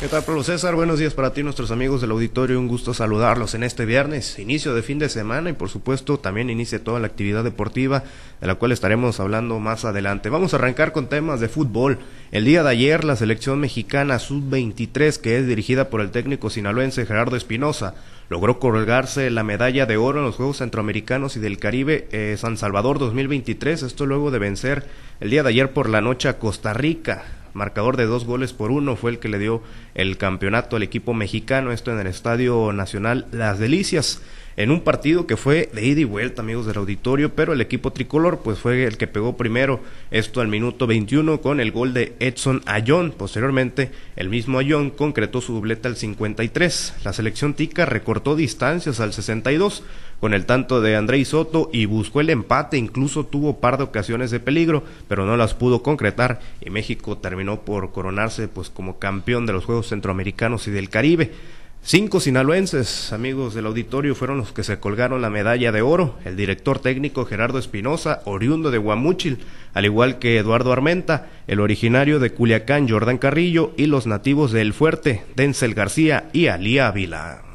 ¿Qué tal, Pablo César? Buenos días para ti, nuestros amigos del auditorio. Un gusto saludarlos en este viernes, inicio de fin de semana y, por supuesto, también inicia toda la actividad deportiva de la cual estaremos hablando más adelante. Vamos a arrancar con temas de fútbol. El día de ayer, la selección mexicana sub-23, que es dirigida por el técnico sinaloense Gerardo Espinosa, logró colgarse la medalla de oro en los Juegos Centroamericanos y del Caribe eh, San Salvador 2023. Esto luego de vencer el día de ayer por la noche a Costa Rica marcador de dos goles por uno fue el que le dio el campeonato al equipo mexicano, esto en el Estadio Nacional Las Delicias en un partido que fue de ida y vuelta, amigos del auditorio, pero el equipo tricolor pues fue el que pegó primero esto al minuto 21 con el gol de Edson Ayón. Posteriormente, el mismo Ayón concretó su doblete al 53. La selección tica recortó distancias al 62 con el tanto de Andrei Soto y buscó el empate, incluso tuvo par de ocasiones de peligro, pero no las pudo concretar y México terminó por coronarse pues como campeón de los Juegos Centroamericanos y del Caribe. Cinco sinaloenses, amigos del auditorio, fueron los que se colgaron la medalla de oro. El director técnico Gerardo Espinosa, oriundo de Guamúchil, al igual que Eduardo Armenta, el originario de Culiacán, Jordan Carrillo, y los nativos de El Fuerte, Denzel García y Ali Ávila.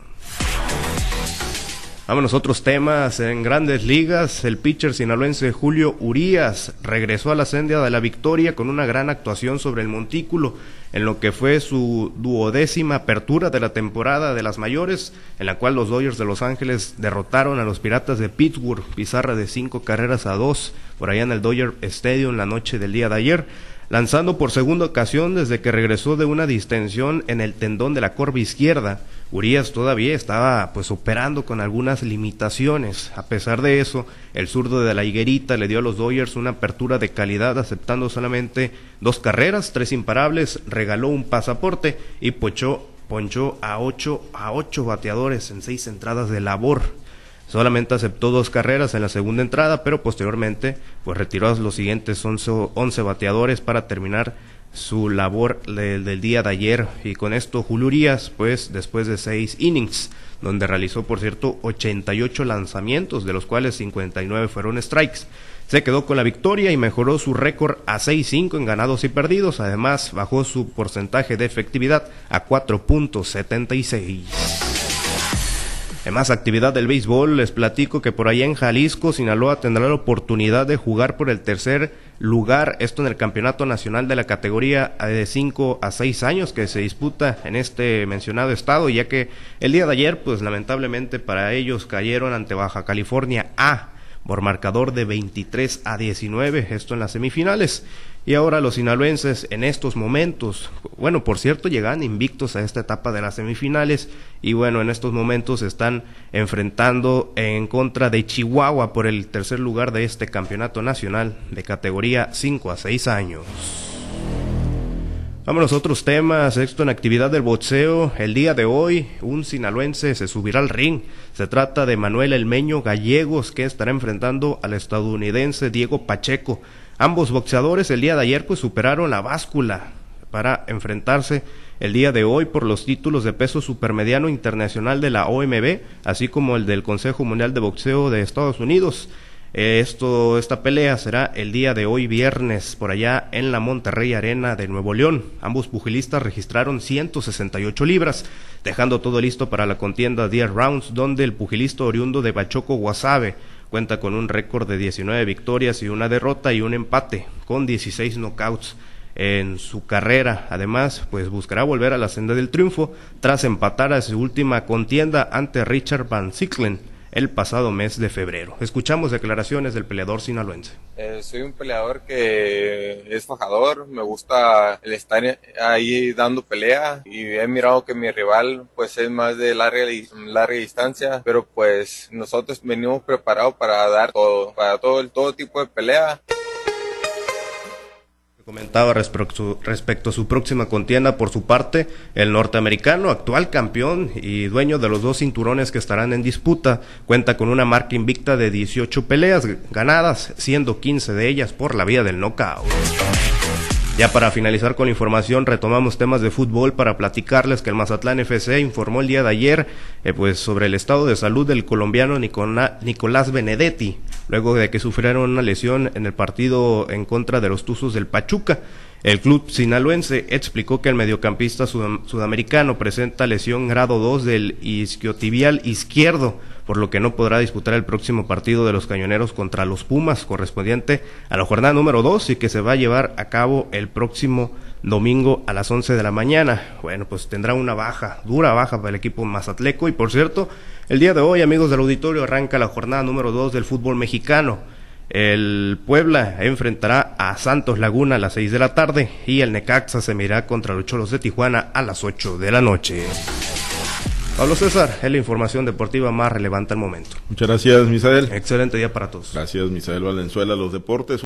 Vámonos otros temas. En grandes ligas, el pitcher sinaloense Julio Urías regresó a la senda de la victoria con una gran actuación sobre el montículo en lo que fue su duodécima apertura de la temporada de las mayores, en la cual los Dodgers de Los Ángeles derrotaron a los Piratas de Pittsburgh, pizarra de cinco carreras a dos, por allá en el Dodger Stadium la noche del día de ayer lanzando por segunda ocasión desde que regresó de una distensión en el tendón de la corva izquierda. Urias todavía estaba pues operando con algunas limitaciones. A pesar de eso, el zurdo de la higuerita le dio a los Dodgers una apertura de calidad aceptando solamente dos carreras, tres imparables, regaló un pasaporte y ponchó, ponchó a ocho a ocho bateadores en seis entradas de labor. Solamente aceptó dos carreras en la segunda entrada, pero posteriormente pues retiró a los siguientes 11, bateadores para terminar su labor del día de ayer. Y con esto Julio pues después de seis innings donde realizó por cierto 88 lanzamientos de los cuales 59 fueron strikes. Se quedó con la victoria y mejoró su récord a 6-5 en ganados y perdidos. Además bajó su porcentaje de efectividad a 4.76 en más actividad del béisbol, les platico que por allá en Jalisco, Sinaloa tendrá la oportunidad de jugar por el tercer lugar, esto en el Campeonato Nacional de la categoría de 5 a 6 años que se disputa en este mencionado estado, ya que el día de ayer, pues lamentablemente para ellos cayeron ante Baja California A por marcador de 23 a 19, esto en las semifinales. Y ahora los sinaloenses en estos momentos, bueno, por cierto, llegan invictos a esta etapa de las semifinales y bueno, en estos momentos están enfrentando en contra de Chihuahua por el tercer lugar de este campeonato nacional de categoría 5 a 6 años. Vámonos a otros temas. Esto en actividad del boxeo. El día de hoy, un sinaloense se subirá al ring. Se trata de Manuel Elmeño Gallegos, que estará enfrentando al estadounidense Diego Pacheco. Ambos boxeadores el día de ayer pues superaron la báscula para enfrentarse el día de hoy por los títulos de peso supermediano internacional de la OMB, así como el del Consejo Mundial de Boxeo de Estados Unidos. Esto, esta pelea será el día de hoy viernes por allá en la Monterrey Arena de Nuevo León. Ambos pugilistas registraron 168 libras, dejando todo listo para la contienda 10 rounds, donde el pugilista oriundo de Bachoco Guasave cuenta con un récord de 19 victorias y una derrota y un empate, con 16 knockouts en su carrera. Además, pues buscará volver a la senda del triunfo tras empatar a su última contienda ante Richard Van Sicklen el pasado mes de febrero. Escuchamos declaraciones del peleador sinaloense. Eh, soy un peleador que es fajador, me gusta el estar ahí dando pelea y he mirado que mi rival pues es más de larga, larga distancia, pero pues nosotros venimos preparados para dar todo, para todo todo tipo de pelea. Comentaba respecto, respecto, a su próxima contienda por su parte, el norteamericano, actual campeón y dueño de los dos cinturones que estarán en disputa, cuenta con una marca invicta de 18 peleas ganadas, siendo 15 de ellas por la vía del knockout. Ya para finalizar con la información, retomamos temas de fútbol para platicarles que el Mazatlán FC informó el día de ayer eh, pues sobre el estado de salud del colombiano Nicolás Benedetti, luego de que sufrieron una lesión en el partido en contra de los Tuzos del Pachuca. El club sinaloense explicó que el mediocampista sudamericano presenta lesión grado 2 del isquiotibial izquierdo, por lo que no podrá disputar el próximo partido de los cañoneros contra los Pumas, correspondiente a la jornada número 2 y que se va a llevar a cabo el próximo domingo a las 11 de la mañana. Bueno, pues tendrá una baja, dura baja para el equipo mazatleco y por cierto, el día de hoy, amigos del auditorio, arranca la jornada número 2 del fútbol mexicano. El Puebla enfrentará a Santos Laguna a las 6 de la tarde y el Necaxa se mirará contra los Cholos de Tijuana a las 8 de la noche. Pablo César, es la información deportiva más relevante al momento. Muchas gracias, Misael. Excelente día para todos. Gracias, Misael Valenzuela, los deportes.